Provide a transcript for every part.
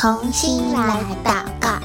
同心来祷告，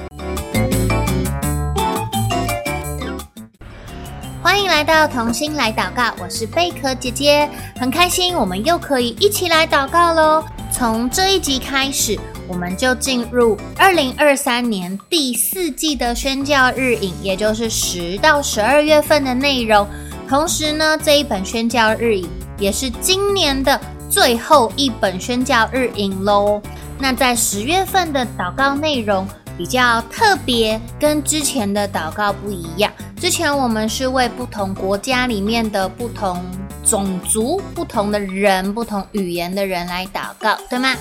欢迎来到童心来祷告。我是贝壳姐姐，很开心我们又可以一起来祷告喽。从这一集开始，我们就进入二零二三年第四季的宣教日影，也就是十到十二月份的内容。同时呢，这一本宣教日影也是今年的最后一本宣教日影喽。那在十月份的祷告内容比较特别，跟之前的祷告不一样。之前我们是为不同国家里面的不同种族、不同的人、不同语言的人来祷告，对吗？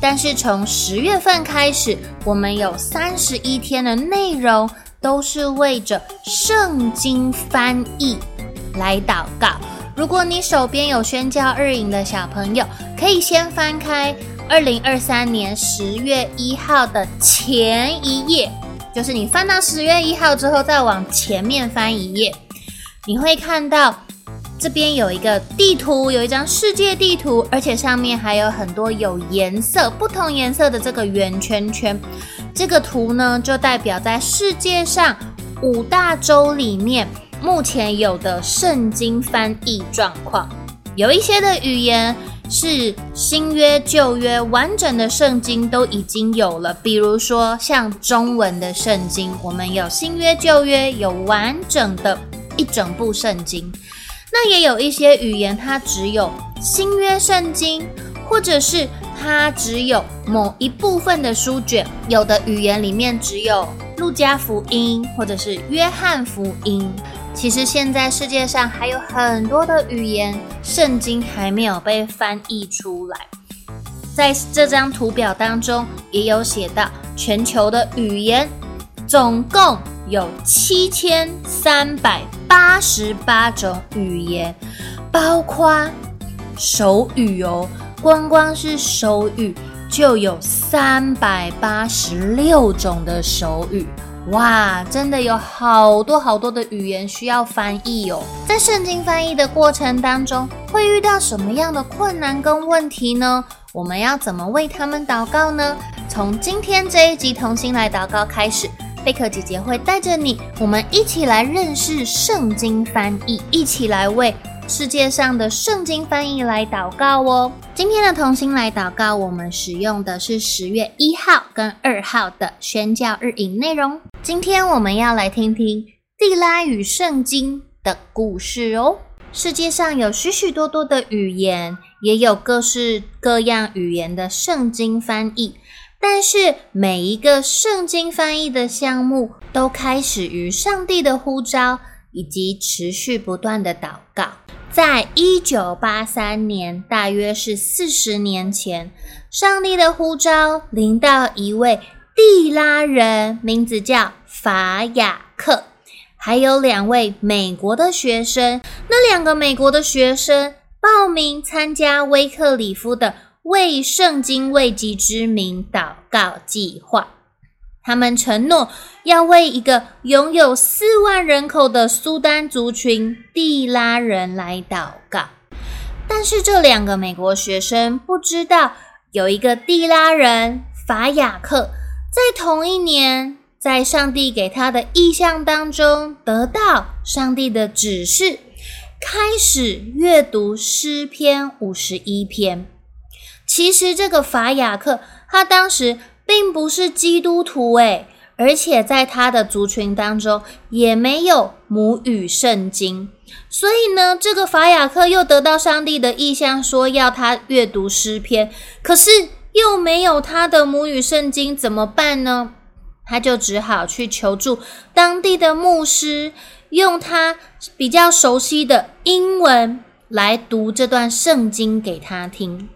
但是从十月份开始，我们有三十一天的内容都是为着圣经翻译来祷告。如果你手边有宣教日影的小朋友，可以先翻开。二零二三年十月一号的前一页，就是你翻到十月一号之后，再往前面翻一页，你会看到这边有一个地图，有一张世界地图，而且上面还有很多有颜色、不同颜色的这个圆圈圈。这个图呢，就代表在世界上五大洲里面目前有的圣经翻译状况，有一些的语言。是新约、旧约完整的圣经都已经有了，比如说像中文的圣经，我们有新约、旧约，有完整的一整部圣经。那也有一些语言，它只有新约圣经，或者是它只有某一部分的书卷。有的语言里面只有路加福音，或者是约翰福音。其实现在世界上还有很多的语言，圣经还没有被翻译出来。在这张图表当中，也有写到全球的语言总共有七千三百八十八种语言，包括手语哦，光光是手语就有三百八十六种的手语。哇，真的有好多好多的语言需要翻译哦！在圣经翻译的过程当中，会遇到什么样的困难跟问题呢？我们要怎么为他们祷告呢？从今天这一集同心来祷告开始，贝壳姐姐会带着你，我们一起来认识圣经翻译，一起来为世界上的圣经翻译来祷告哦。今天的同心来祷告，我们使用的是十月一号跟二号的宣教日影内容。今天我们要来听听蒂拉与圣经的故事哦。世界上有许许多多的语言，也有各式各样语言的圣经翻译，但是每一个圣经翻译的项目都开始于上帝的呼召以及持续不断的祷告。在一九八三年，大约是四十年前，上帝的呼召临到一位地拉人，名字叫法雅克，还有两位美国的学生。那两个美国的学生报名参加威克里夫的为圣经未及之名祷告计划。他们承诺要为一个拥有四万人口的苏丹族群蒂拉人来祷告，但是这两个美国学生不知道，有一个蒂拉人法雅克在同一年，在上帝给他的异象当中，得到上帝的指示，开始阅读诗篇五十一篇。其实这个法雅克，他当时。并不是基督徒诶，而且在他的族群当中也没有母语圣经，所以呢，这个法雅克又得到上帝的意向，说要他阅读诗篇，可是又没有他的母语圣经，怎么办呢？他就只好去求助当地的牧师，用他比较熟悉的英文来读这段圣经给他听。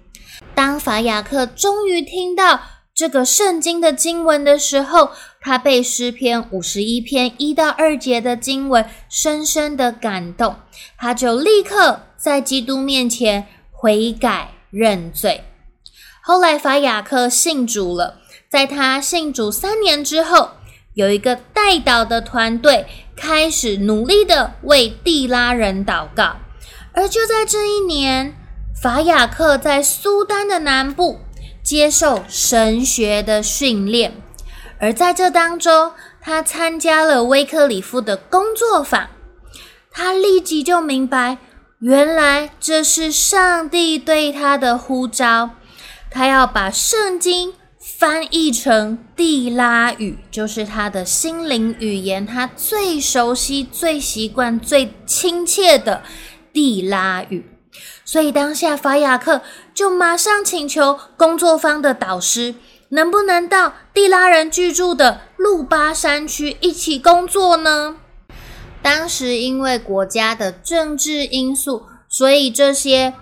当法雅克终于听到。这个圣经的经文的时候，他被诗篇五十一篇一到二节的经文深深的感动，他就立刻在基督面前悔改认罪。后来法雅克信主了，在他信主三年之后，有一个代祷的团队开始努力的为蒂拉人祷告，而就在这一年，法雅克在苏丹的南部。接受神学的训练。而在这当中，他参加了威克里夫的工作坊，他立即就明白，原来这是上帝对他的呼召，他要把圣经。翻译成地拉语，就是他的心灵语言，他最熟悉、最习惯、最亲切的地拉语。所以当下法雅克就马上请求工作方的导师，能不能到地拉人居住的路巴山区一起工作呢？当时因为国家的政治因素，所以这些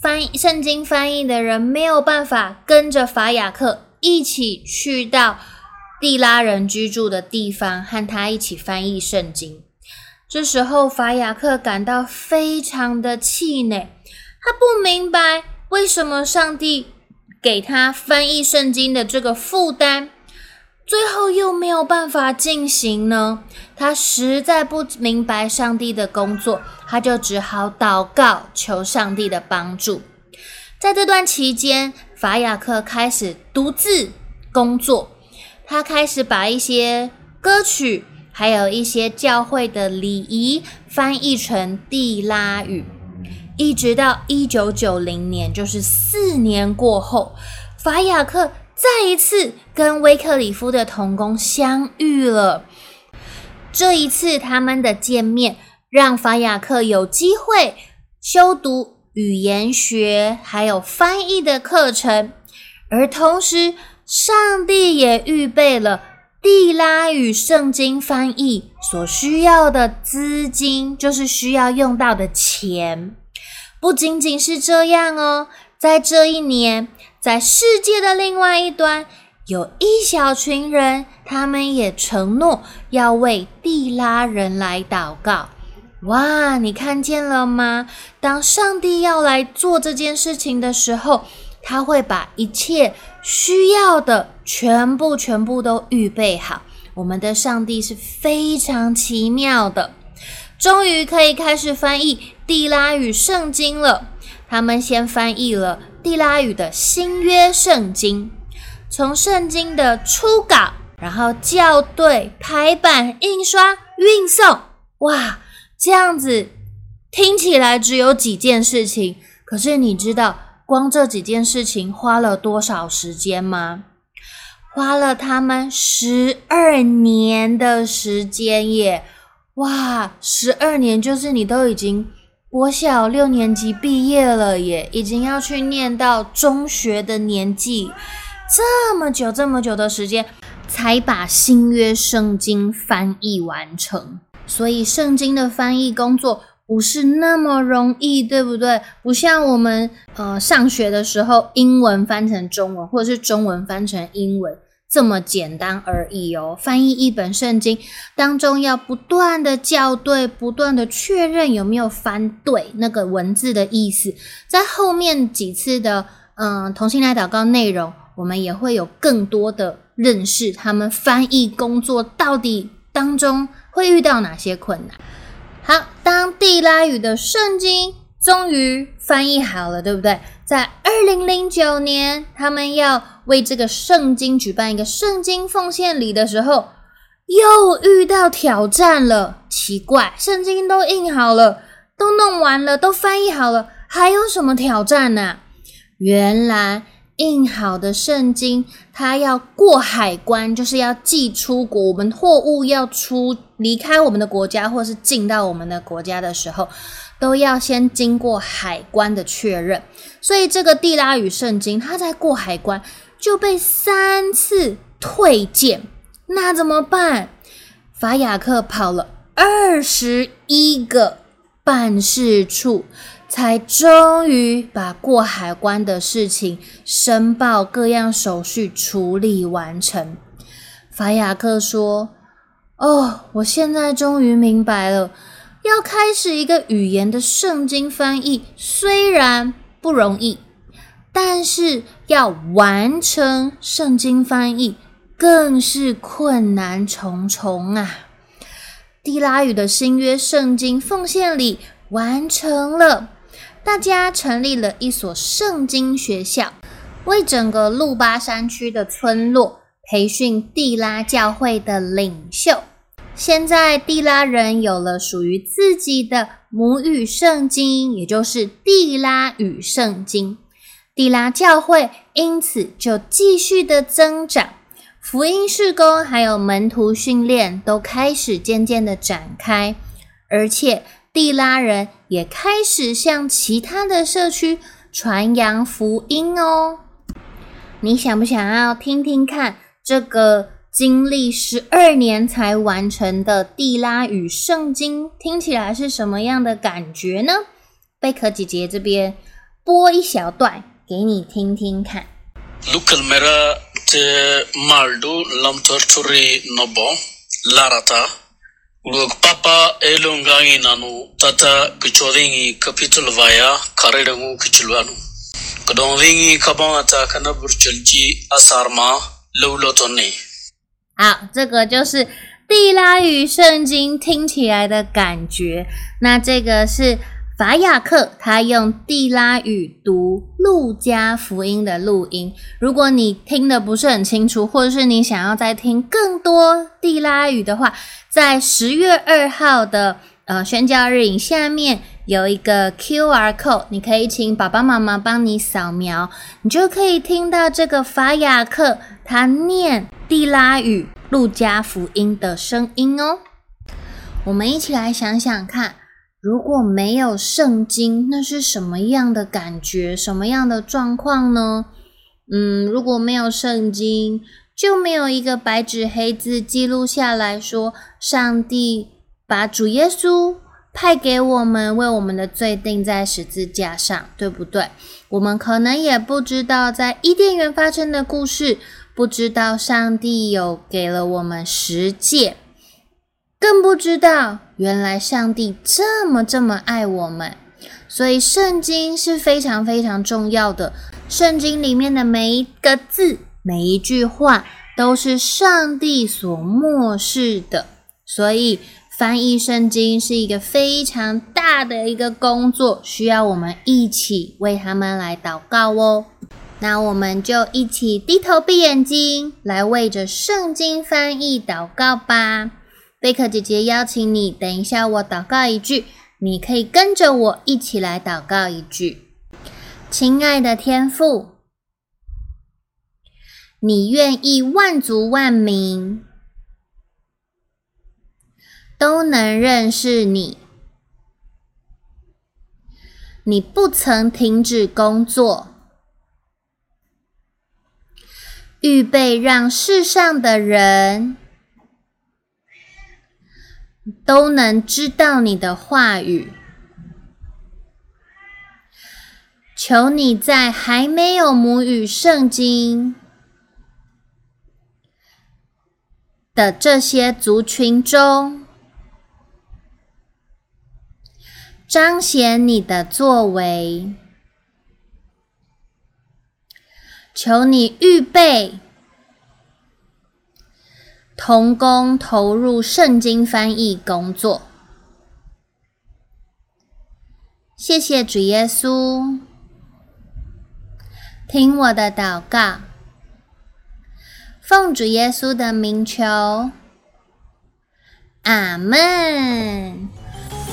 翻译圣经翻译的人没有办法跟着法雅克。一起去到地拉人居住的地方，和他一起翻译圣经。这时候，法雅克感到非常的气馁，他不明白为什么上帝给他翻译圣经的这个负担，最后又没有办法进行呢？他实在不明白上帝的工作，他就只好祷告，求上帝的帮助。在这段期间，法雅克开始独自工作，他开始把一些歌曲，还有一些教会的礼仪翻译成地拉语，一直到一九九零年，就是四年过后，法雅克再一次跟威克里夫的同工相遇了。这一次他们的见面，让法雅克有机会修读。语言学还有翻译的课程，而同时，上帝也预备了地拉与圣经翻译所需要的资金，就是需要用到的钱。不仅仅是这样哦，在这一年，在世界的另外一端，有一小群人，他们也承诺要为地拉人来祷告。哇，你看见了吗？当上帝要来做这件事情的时候，他会把一切需要的全部、全部都预备好。我们的上帝是非常奇妙的。终于可以开始翻译地拉语圣经了。他们先翻译了地拉语的新约圣经，从圣经的初稿，然后校对、排版、印刷、运送。哇！这样子听起来只有几件事情，可是你知道光这几件事情花了多少时间吗？花了他们十二年的时间耶！哇，十二年就是你都已经国小六年级毕业了耶，已经要去念到中学的年纪，这么久这么久的时间才把新约圣经翻译完成。所以，圣经的翻译工作不是那么容易，对不对？不像我们呃上学的时候，英文翻成中文，或者是中文翻成英文这么简单而已哦。翻译一本圣经当中，要不断的校对，不断的确认有没有翻对那个文字的意思。在后面几次的嗯、同心来祷告内容，我们也会有更多的认识，他们翻译工作到底当中。会遇到哪些困难？好，当地拉语的圣经终于翻译好了，对不对？在二零零九年，他们要为这个圣经举办一个圣经奉献礼的时候，又遇到挑战了。奇怪，圣经都印好了，都弄完了，都翻译好了，还有什么挑战呢？原来。印好的圣经，它要过海关，就是要寄出国。我们货物要出离开我们的国家，或是进到我们的国家的时候，都要先经过海关的确认。所以这个地拉语圣经，它在过海关就被三次退件。那怎么办？法雅克跑了二十一个办事处。才终于把过海关的事情申报、各样手续处理完成。法雅克说：“哦，我现在终于明白了，要开始一个语言的圣经翻译，虽然不容易，但是要完成圣经翻译，更是困难重重啊！”地拉语的新约圣经奉献礼完成了。大家成立了一所圣经学校，为整个路巴山区的村落培训地拉教会的领袖。现在地拉人有了属于自己的母语圣经，也就是地拉语圣经。地拉教会因此就继续的增长，福音事工还有门徒训练都开始渐渐的展开，而且地拉人也开始向其他的社区传扬福音哦。你想不想要听听看这个？经历十二年才完成的地拉语圣经，听起来是什么样的感觉呢？贝壳姐姐这边播一小段给你听听看。好，这个就是地拉语圣经听起来的感觉。那这个是法雅克，他用地拉语读路加福音的录音。如果你听的不是很清楚，或者是你想要再听更多地拉语的话，在十月二号的呃宣教日影下面有一个 QR code，你可以请爸爸妈妈帮你扫描，你就可以听到这个法雅克他念。地拉语路加福音的声音哦，我们一起来想想看，如果没有圣经，那是什么样的感觉，什么样的状况呢？嗯，如果没有圣经，就没有一个白纸黑字记录下来说，上帝把主耶稣派给我们，为我们的罪钉在十字架上，对不对？我们可能也不知道在伊甸园发生的故事。不知道上帝有给了我们十诫，更不知道原来上帝这么这么爱我们，所以圣经是非常非常重要的。圣经里面的每一个字、每一句话都是上帝所默示的，所以翻译圣经是一个非常大的一个工作，需要我们一起为他们来祷告哦。那我们就一起低头闭眼睛，来为着圣经翻译祷告吧。贝壳姐姐邀请你，等一下我祷告一句，你可以跟着我一起来祷告一句。亲爱的天父，你愿意万族万民都能认识你，你不曾停止工作。预备让世上的人都能知道你的话语。求你在还没有母语圣经的这些族群中，彰显你的作为。求你预备同工投入圣经翻译工作。谢谢主耶稣，听我的祷告，奉主耶稣的名求，阿门。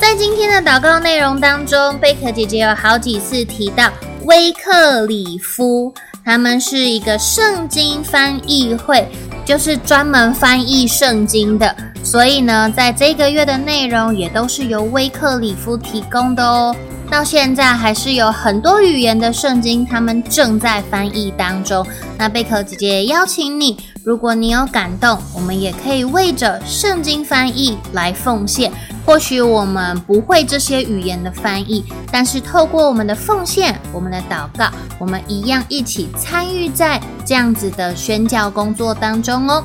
在今天的祷告内容当中，贝壳姐姐有好几次提到威克里夫。他们是一个圣经翻译会，就是专门翻译圣经的。所以呢，在这个月的内容也都是由威克里夫提供的哦。到现在还是有很多语言的圣经，他们正在翻译当中。那贝壳姐姐邀请你，如果你有感动，我们也可以为着圣经翻译来奉献。或许我们不会这些语言的翻译，但是透过我们的奉献、我们的祷告，我们一样一起参与在这样子的宣教工作当中哦。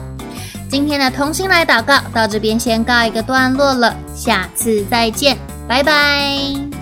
今天的同心来祷告到这边先告一个段落了，下次再见，拜拜。